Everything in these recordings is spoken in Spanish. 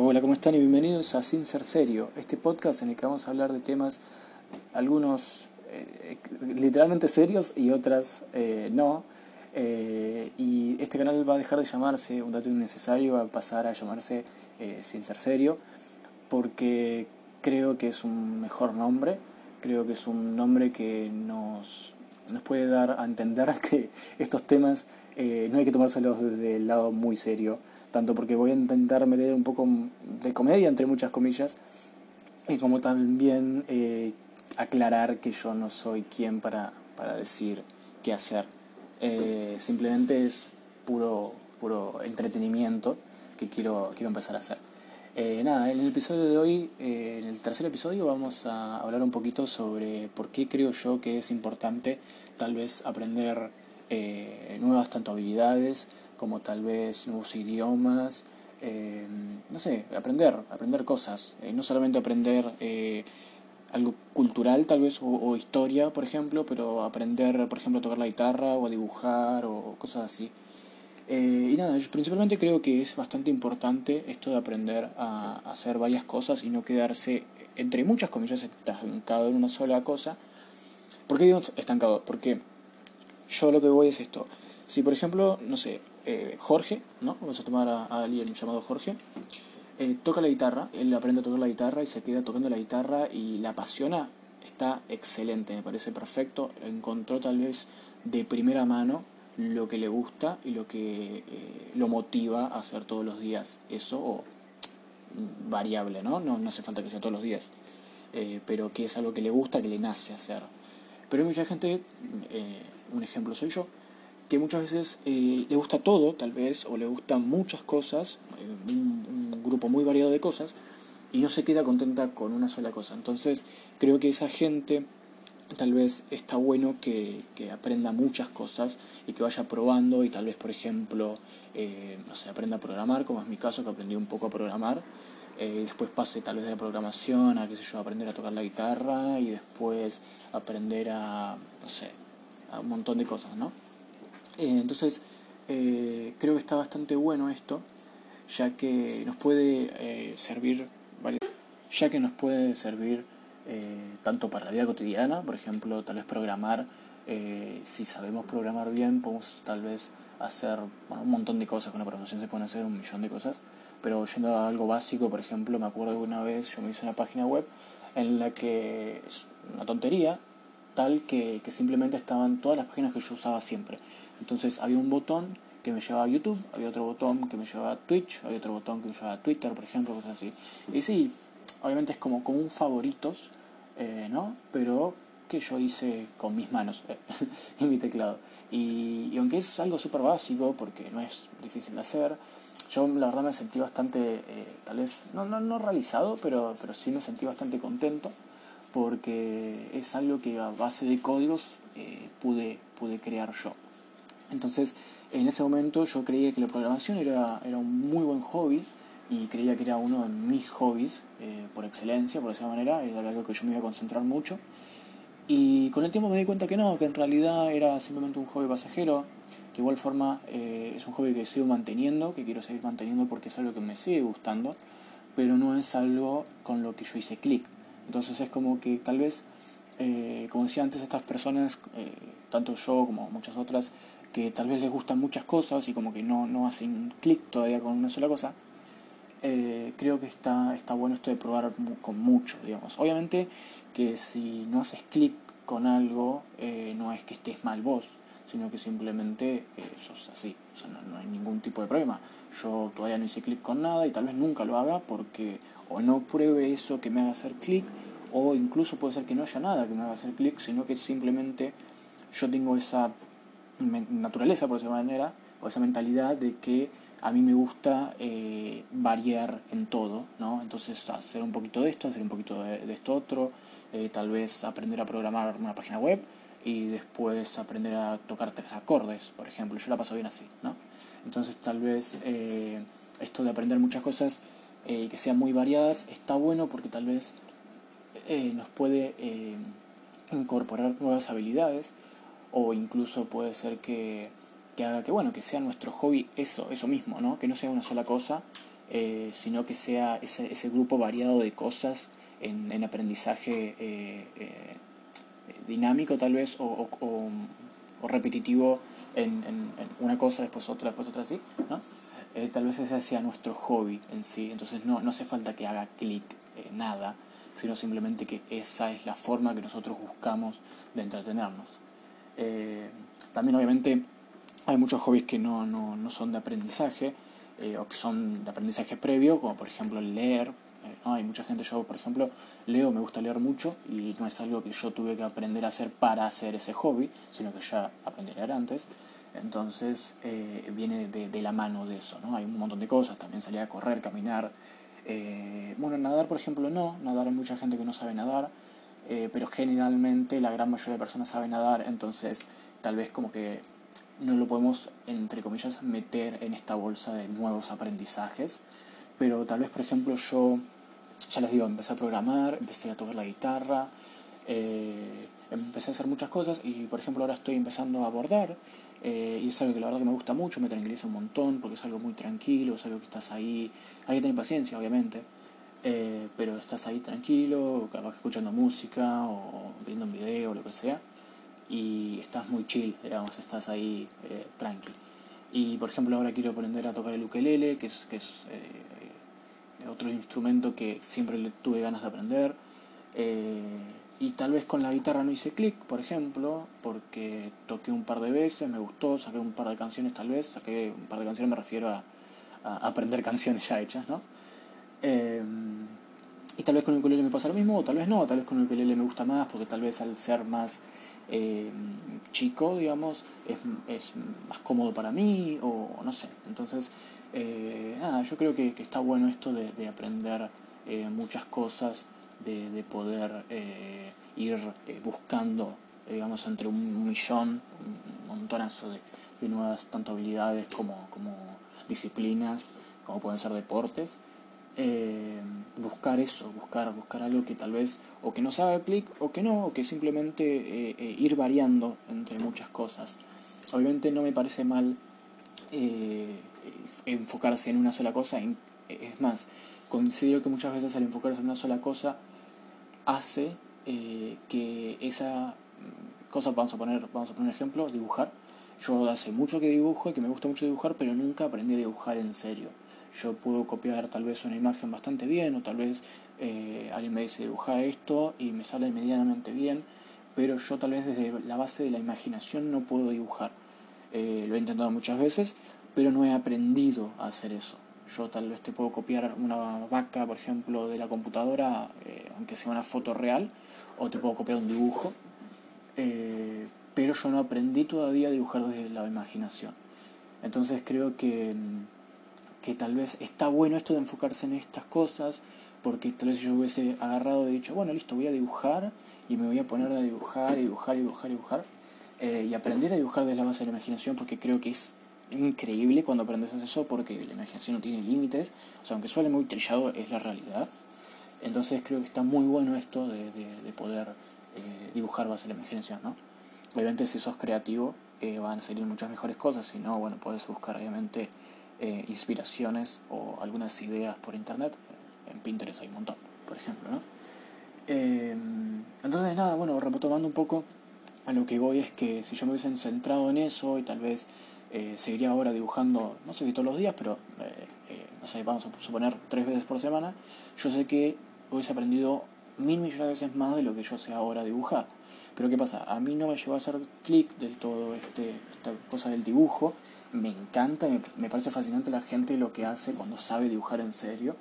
Hola, ¿cómo están? Y bienvenidos a Sin Ser Serio, este podcast en el que vamos a hablar de temas, algunos eh, literalmente serios y otras eh, no. Eh, y este canal va a dejar de llamarse Un dato innecesario, va a pasar a llamarse Sin Ser Serio, porque creo que es un mejor nombre, creo que es un nombre que nos, nos puede dar a entender que estos temas no hay que tomárselos desde el lado muy serio tanto porque voy a intentar meter un poco de comedia, entre muchas comillas, y como también eh, aclarar que yo no soy quien para, para decir qué hacer. Eh, simplemente es puro, puro entretenimiento que quiero, quiero empezar a hacer. Eh, nada, en el episodio de hoy, en el tercer episodio, vamos a hablar un poquito sobre por qué creo yo que es importante tal vez aprender nuevas tanto habilidades como tal vez nuevos idiomas, eh, no sé, aprender, aprender cosas, eh, no solamente aprender eh, algo cultural tal vez o, historia, por ejemplo, pero aprender, por ejemplo, a tocar la guitarra o a dibujar o cosas así. y nada, yo principalmente creo que es bastante importante esto de aprender a, hacer varias cosas y no quedarse, entre muchas comillas, estancado en una sola cosa. ¿Por qué digo estancado? Porque yo lo que voy es esto. Si por ejemplo, no sé, eh, Jorge, ¿no? Vamos a tomar a, alguien llamado Jorge. Eh, toca la guitarra, él aprende a tocar la guitarra y se queda tocando la guitarra y la apasiona, está excelente, me parece perfecto. Encontró tal vez de primera mano lo que le gusta y lo que eh, lo motiva a hacer todos los días. Eso, o variable, ¿no? ¿no? Hace falta que sea todos los días. pero que es algo que le gusta, que le nace hacer. Pero hay mucha gente, un ejemplo soy yo, que muchas veces eh, le gusta todo, tal vez, o le gustan muchas cosas, eh, un, grupo muy variado de cosas, y no se queda contenta con una sola cosa. Entonces, creo que esa gente tal vez está bueno que, que aprenda muchas cosas y que vaya probando y tal vez, por ejemplo, eh, no sé, aprenda a programar, como es mi caso, que aprendí un poco a programar. y después pase tal vez de la programación a, qué sé yo, aprender a tocar la guitarra y después aprender a, no sé, a un montón de cosas, ¿no? Eh, entonces, eh, creo que está bastante bueno esto, ya que nos puede eh, servir, ya que nos puede servir tanto para la vida cotidiana, por ejemplo, tal vez programar, si sabemos programar bien, podemos tal vez hacer un montón de cosas, con la programación se pueden hacer un millón de cosas, pero yendo a algo básico, por ejemplo, me acuerdo de una vez yo me hice una página web en la que es una tontería, tal que, que simplemente estaban todas las páginas que yo usaba siempre. Entonces había un botón que me llevaba a YouTube, había otro botón que me llevaba a Twitch, había otro botón que me llevaba a Twitter, por ejemplo, cosas así. Y sí, obviamente es como, un favoritos, eh, ¿no? Pero que yo hice con mis manos eh, en mi teclado. Y, y aunque es algo súper básico, porque no es difícil de hacer, yo la verdad me sentí bastante, eh, tal vez, no, no, no realizado, pero, pero sí me sentí bastante contento, porque es algo que a base de códigos pude, pude crear yo. Entonces, en ese momento yo creía que la programación era, era un muy buen hobby y creía que era uno de mis hobbies eh, por excelencia, por esa manera, era algo que yo me iba a concentrar mucho. Y con el tiempo me di cuenta que no, que en realidad era simplemente un hobby pasajero, que de igual forma eh, es un hobby que sigo manteniendo, que quiero seguir manteniendo porque es algo que me sigue gustando, pero no es algo con lo que yo hice clic. Entonces es como que tal vez, eh, como decía antes, estas personas, tanto yo como muchas otras, que tal vez les gustan muchas cosas y como que no, no hacen clic todavía con una sola cosa, eh, creo que está, está bueno esto de probar con mucho, digamos. Obviamente que si no haces clic con algo, eh, no es que estés mal vos, sino que simplemente eh, sos así, o sea, no, hay ningún tipo de problema. Yo todavía no hice clic con nada y tal vez nunca lo haga porque o no pruebe eso que me haga hacer clic, o incluso puede ser que no haya nada que me haga hacer clic, sino que simplemente yo tengo esa naturaleza, por esa manera, o esa mentalidad de que a mí me gusta eh, variar en todo, ¿no? Entonces hacer un poquito de esto, hacer un poquito de, esto otro, eh, tal vez aprender a programar una página web y después aprender a tocar tres acordes, por ejemplo. Yo la paso bien así, ¿no? Entonces tal vez eh, esto de aprender muchas cosas que sean muy variadas está bueno porque tal vez nos puede incorporar nuevas habilidades o incluso puede ser que, que haga que bueno que sea nuestro hobby eso eso mismo no que no sea una sola cosa eh, sino que sea ese, ese, grupo variado de cosas en, en aprendizaje eh, eh, dinámico tal vez o, o, repetitivo en, en, una cosa, después otra, después otra así, ¿no? tal vez ese sea nuestro hobby en sí, entonces no, no hace falta que haga clic nada, sino simplemente que esa es la forma que nosotros buscamos de entretenernos. También obviamente hay muchos hobbies que no, no, no son de aprendizaje, eh, o que son de aprendizaje previo, como por ejemplo leer. Eh, hay mucha gente, yo por ejemplo leo, me gusta leer mucho y no es algo que yo tuve que aprender a hacer para hacer ese hobby, sino que ya aprendí a leer antes. Entonces eh, viene de, de, la mano de eso, ¿no? Hay un montón de cosas, también salir a correr, caminar. bueno, nadar por ejemplo no, nadar hay mucha gente que no sabe nadar, pero generalmente la gran mayoría de personas sabe nadar, entonces tal vez como que no lo podemos, entre comillas, meter en esta bolsa de nuevos aprendizajes. Pero tal vez, por ejemplo, yo, ya les digo, empecé a programar, empecé a tocar la guitarra, eh, empecé a hacer muchas cosas y, por ejemplo, ahora estoy empezando a bordar. Eh, y es algo que la verdad que me gusta mucho, me tranquiliza un montón porque es algo muy tranquilo, es algo que estás ahí, hay que tener paciencia obviamente, eh, pero estás ahí tranquilo, capaz escuchando música o viendo un video o lo que sea y estás muy chill, digamos, estás ahí eh, tranqui. Y por ejemplo ahora quiero aprender a tocar el ukelele, que es, que es eh, otro instrumento que siempre le tuve ganas de aprender. Eh, y tal vez con la guitarra no hice clic, por ejemplo, porque toqué un par de veces, me gustó, saqué un par de canciones tal vez, saqué un par de canciones, me refiero a, a aprender canciones ya hechas, ¿no? Y tal vez con el ukulele me pasa lo mismo, o tal vez no, tal vez con el ukulele me gusta más, porque tal vez al ser más eh, chico, digamos, es, es, más cómodo para mí o no sé. Entonces, eh, yo creo que, está bueno esto de, de aprender eh, muchas cosas, de, de poder ir buscando, digamos, entre un millón, un montonazo de, de nuevas tanto habilidades como, como disciplinas, como pueden ser deportes eh, buscar eso, buscar, buscar algo que tal vez o que nos haga clic o que no, o que simplemente eh, eh, ir variando entre muchas cosas. Obviamente no me parece mal enfocarse en una sola cosa, es más, considero que muchas veces al enfocarse en una sola cosa hace que esa cosa, vamos a poner, vamos a poner un ejemplo, dibujar. Yo hace mucho que dibujo y que me gusta mucho dibujar, pero nunca aprendí a dibujar en serio yo puedo copiar tal vez una imagen bastante bien o tal vez eh, alguien me dice dibuja esto y me sale medianamente bien, pero yo tal vez desde la base de la imaginación no puedo dibujar. Eh, lo he intentado muchas veces, pero no he aprendido a hacer eso. Yo tal vez te puedo copiar una vaca, por ejemplo, de la computadora, eh, aunque sea una foto real, o te puedo copiar un dibujo, pero yo no aprendí todavía a dibujar desde la imaginación. Entonces creo que mm, que tal vez está bueno esto de enfocarse en estas cosas, porque tal vez yo hubiese agarrado y dicho, bueno, listo, voy a dibujar y me voy a poner a dibujar, dibujar, dibujar, dibujar, eh, y aprender a dibujar desde la base de la imaginación, porque creo que es increíble cuando aprendes eso, porque la imaginación no tiene límites, o sea, aunque suele muy trillado, es la realidad. Entonces creo que está muy bueno esto de, de, poder eh, dibujar base de la imaginación, ¿no? Obviamente si sos creativo eh, van a salir muchas mejores cosas, si no, bueno, puedes buscar obviamente eh, inspiraciones o algunas ideas por internet. En Pinterest hay un montón, por ejemplo, ¿no? Em, entonces, nada, bueno, retomando un poco a lo que voy es que si yo me hubiesen centrado en eso y tal vez eh, seguiría ahora dibujando, no sé si todos los días, pero eh, no sé, vamos a suponer tres veces por semana, yo sé que hubiese aprendido mil millones de veces más de lo que yo sé ahora dibujar. Pero ¿qué pasa? A mí no me llevó a hacer clic del todo este, esta cosa del dibujo me encanta, me, me, parece fascinante la gente lo que hace cuando sabe dibujar en serio.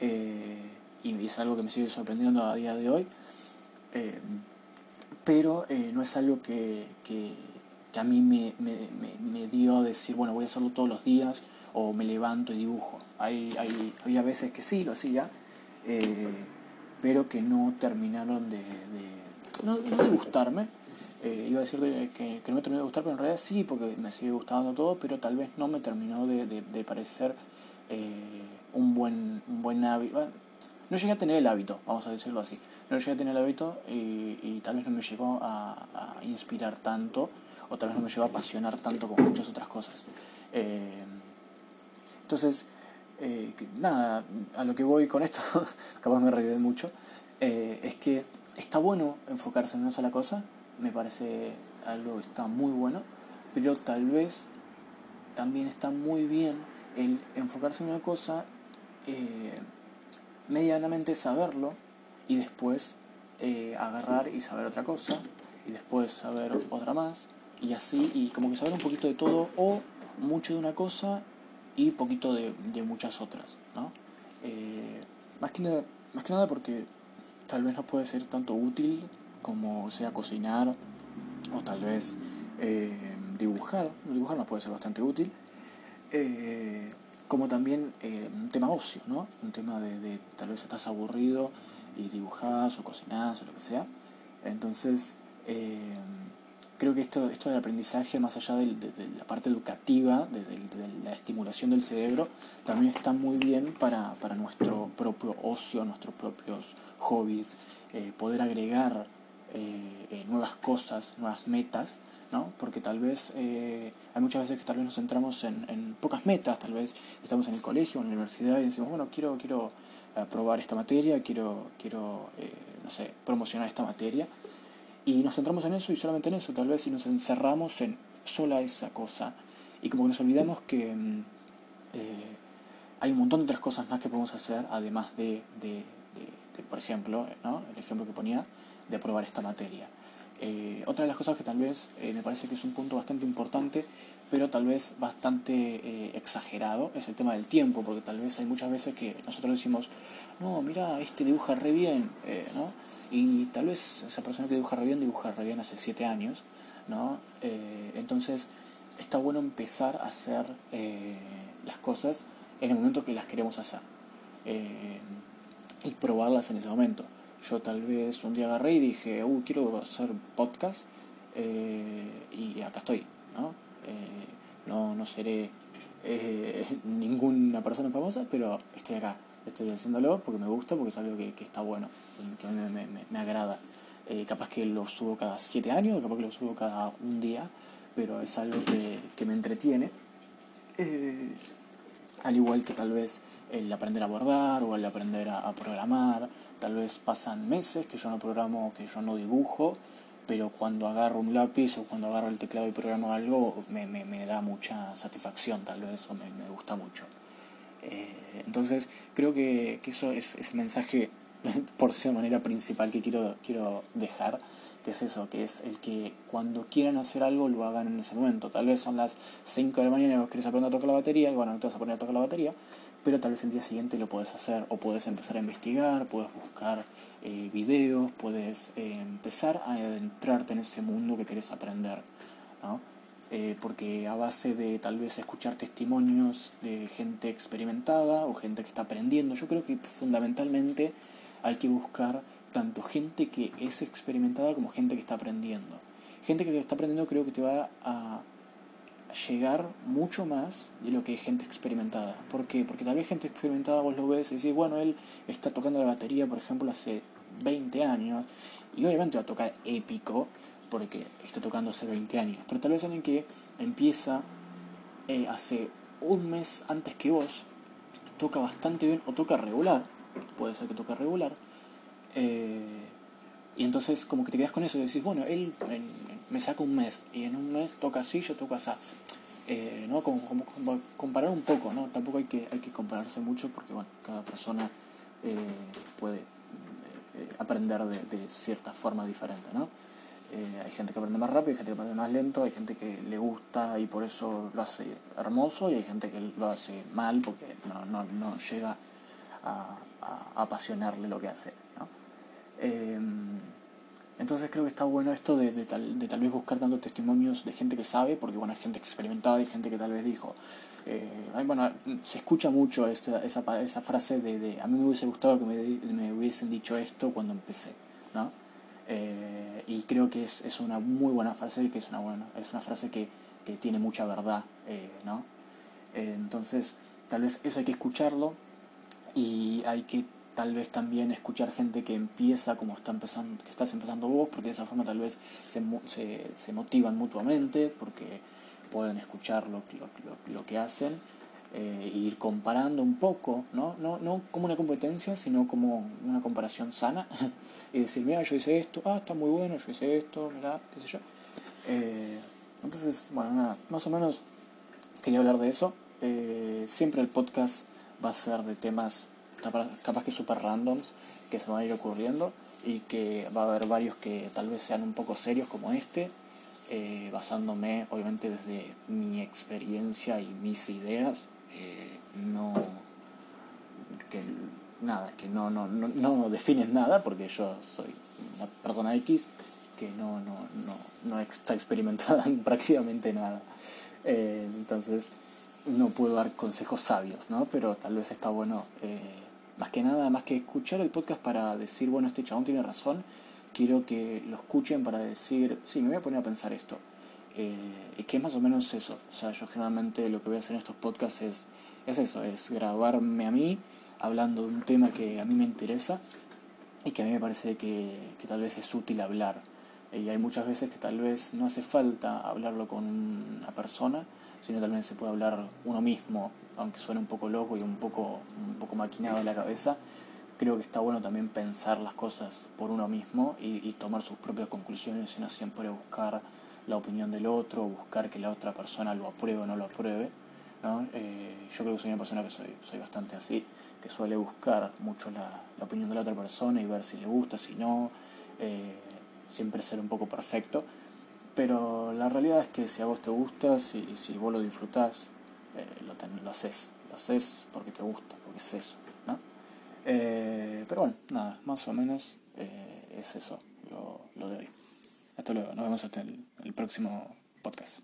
Eh, y es algo que me sigue sorprendiendo a día de hoy. Eh, pero eh, no es algo que, que, que a mí me, me, me, dio a decir, bueno, voy a hacerlo todos los días o me levanto y dibujo. Hay, hay, había veces que sí lo hacía, pero que no terminaron de, de no, de gustarme, eh, iba a decir que, no me terminó de gustar, pero en realidad sí, porque me sigue gustando todo, pero tal vez no me terminó de, parecer eh, un buen, un buen hábito. no llegué a tener el hábito, vamos a decirlo así. No llegué a tener el hábito y, tal vez no me llegó a, inspirar tanto, o tal vez no me llegó a apasionar tanto como muchas otras cosas. Eh, entonces, nada, a lo que voy con esto, capaz me reí mucho, es que está bueno enfocarse en una sola cosa, me parece algo que está muy bueno, pero tal vez también está muy bien el enfocarse en una cosa, eh, medianamente saberlo y después eh, agarrar y saber otra cosa y después saber otra más y así y como que saber un poquito de todo o mucho de una cosa y poquito de, muchas otras, ¿no? Eh, más, que nada, más que nada porque tal vez no puede ser tanto útil como sea cocinar o tal vez eh, dibujar, dibujar no puede ser bastante útil, como también un tema ocio, ¿no? Un tema de, tal vez estás aburrido y dibujás o cocinás o lo que sea. Entonces, eh, creo que esto, esto del aprendizaje, más allá de, la parte educativa, de, la estimulación del cerebro, también está muy bien para, nuestro propio ocio, nuestros propios hobbies, eh, poder agregar eh, nuevas cosas, nuevas metas, ¿no? Porque tal vez hay muchas veces que tal vez nos centramos en, en, pocas metas, tal vez estamos en el colegio, en la universidad y decimos, bueno, quiero, quiero aprobar esta materia, quiero, quiero eh, no sé, promocionar esta materia. Y nos centramos en eso y solamente en eso, tal vez, si nos encerramos en sola esa cosa. Y como que nos olvidamos que mm, eh, hay un montón de otras cosas más que podemos hacer, además de, de, por ejemplo, ¿no? el ejemplo que ponía, de aprobar esta materia. Eh, otra de las cosas que tal vez me parece que es un punto bastante importante pero tal vez bastante eh, exagerado, es el tema del tiempo, porque tal vez hay muchas veces que nosotros decimos, no, mira, este dibuja re bien, eh, ¿no? Y tal vez esa persona que dibuja re bien, dibuja re bien hace siete años, ¿no? Eh, entonces, está bueno empezar a hacer las cosas en el momento que las queremos hacer y probarlas en ese momento. Yo tal vez un día agarré y dije, uh, quiero hacer podcast y acá estoy, ¿no? Eh, no, seré eh, ninguna persona famosa, pero estoy acá, estoy haciéndolo porque me gusta, porque es algo que, está bueno, que me, me, me agrada. Eh, capaz que lo subo cada siete años, capaz que lo subo cada un día, pero es algo que, que me entretiene. al igual que tal vez el aprender a bordar o el aprender a, programar, tal vez pasan meses que yo no programo, que yo no dibujo, pero cuando agarro un lápiz o cuando agarro el teclado y programo algo me, me, da mucha satisfacción, tal vez eso me, me gusta mucho. Eh, entonces creo que, que, eso es, es el mensaje por de manera principal que quiero, quiero dejar, que es eso, que es el que cuando quieran hacer algo lo hagan en ese momento. Tal vez son las 5 de la mañana y vos querés aprender a tocar la batería, y bueno, no te vas a poner a tocar la batería, pero tal vez el día siguiente lo puedes hacer o puedes empezar a investigar, puedes buscar eh, videos, puedes eh, empezar a adentrarte en ese mundo que querés aprender. ¿no? Eh, porque a base de tal vez escuchar testimonios de gente experimentada o gente que está aprendiendo, yo creo que fundamentalmente hay que buscar tanto gente que es experimentada como gente que está aprendiendo. Gente que está aprendiendo creo que te va a llegar mucho más de lo que gente experimentada. ¿Por qué? Porque tal vez gente experimentada vos lo ves y decís, bueno, él está tocando la batería, por ejemplo, hace 20 años, y obviamente va a tocar épico, porque está tocando hace 20 años. Pero tal vez alguien que empieza eh, hace un mes antes que vos, toca bastante bien o toca regular, puede ser que toque regular, eh, y entonces como que te quedas con eso y decís, bueno, él me saca un mes y en un mes toca así, yo toco así. Eh, ¿no? Como, como, comparar un poco, ¿no? Tampoco hay que, hay que compararse mucho porque, bueno, cada persona eh, puede eh, aprender de, de, cierta forma diferente, ¿no? hay gente que aprende más rápido, hay gente que aprende más lento, hay gente que le gusta y por eso lo hace hermoso y hay gente que lo hace mal porque no, no, no llega a, a, apasionarle lo que hace, ¿no? Entonces creo que está bueno esto de, de, tal, de tal vez buscar tanto testimonios de gente que sabe, porque bueno, hay gente experimentada y gente que tal vez dijo, eh, bueno, se escucha mucho esa, esa, esa frase de, de, a mí me hubiese gustado que me, hubiesen dicho esto cuando empecé, ¿no? Eh, y creo que es, es, una muy buena frase, que es una, buena, es una frase que, que tiene mucha verdad, eh, ¿no? entonces, tal vez eso hay que escucharlo y hay que tal vez también escuchar gente que empieza como está empezando, que estás empezando vos, porque de esa forma tal vez se, se, se motivan mutuamente, porque pueden escuchar lo, lo, lo, que hacen. eh, ir comparando un poco, ¿no? ¿no? No como una competencia, sino como una comparación sana y decir, mira, yo hice esto, ah, está muy bueno, yo hice esto, mira, qué sé yo. Eh, entonces, bueno, nada, más o menos quería hablar de eso. Eh, siempre el podcast va a ser de temas capaz que super randoms que se van a ir ocurriendo y que va a haber varios que tal vez sean un poco serios como este, eh, basándome obviamente desde mi experiencia y mis ideas, eh, no que nada, que no, no, no, no definen nada porque yo soy una persona X que no, no, no, no está experimentada en prácticamente nada. Eh, entonces no puedo dar consejos sabios, ¿no? Pero tal vez está bueno, eh, más que nada, más que escuchar el podcast para decir, bueno, este chabón tiene razón, quiero que lo escuchen para decir, sí, me voy a poner a pensar esto. Eh, y que es más o menos eso. O sea, yo generalmente lo que voy a hacer en estos podcasts es, es eso, es grabarme a mí hablando de un tema que a mí me interesa y que a mí me parece que, que tal vez es útil hablar. Y hay muchas veces que tal vez no hace falta hablarlo con una persona, sino tal vez se puede hablar uno mismo, aunque suene un poco loco y un poco, un poco maquinado en la cabeza. Creo que está bueno también pensar las cosas por uno mismo y, tomar sus propias conclusiones y no siempre buscar la opinión del otro, buscar que la otra persona lo apruebe o no lo apruebe. ¿no? Eh, yo creo que soy una persona que soy, soy bastante así, que suele buscar mucho la, la opinión de la otra persona y ver si le gusta, si no. Eh, siempre ser un poco perfecto. Pero la realidad es que si a vos te gusta, si, si vos lo disfrutás, eh, lo, lo haces. Lo haces porque te gusta, porque es eso. ¿no? Eh, pero bueno, nada, más o menos eh, es eso lo, lo, de hoy. Hasta luego, nos vemos hasta el próximo podcast.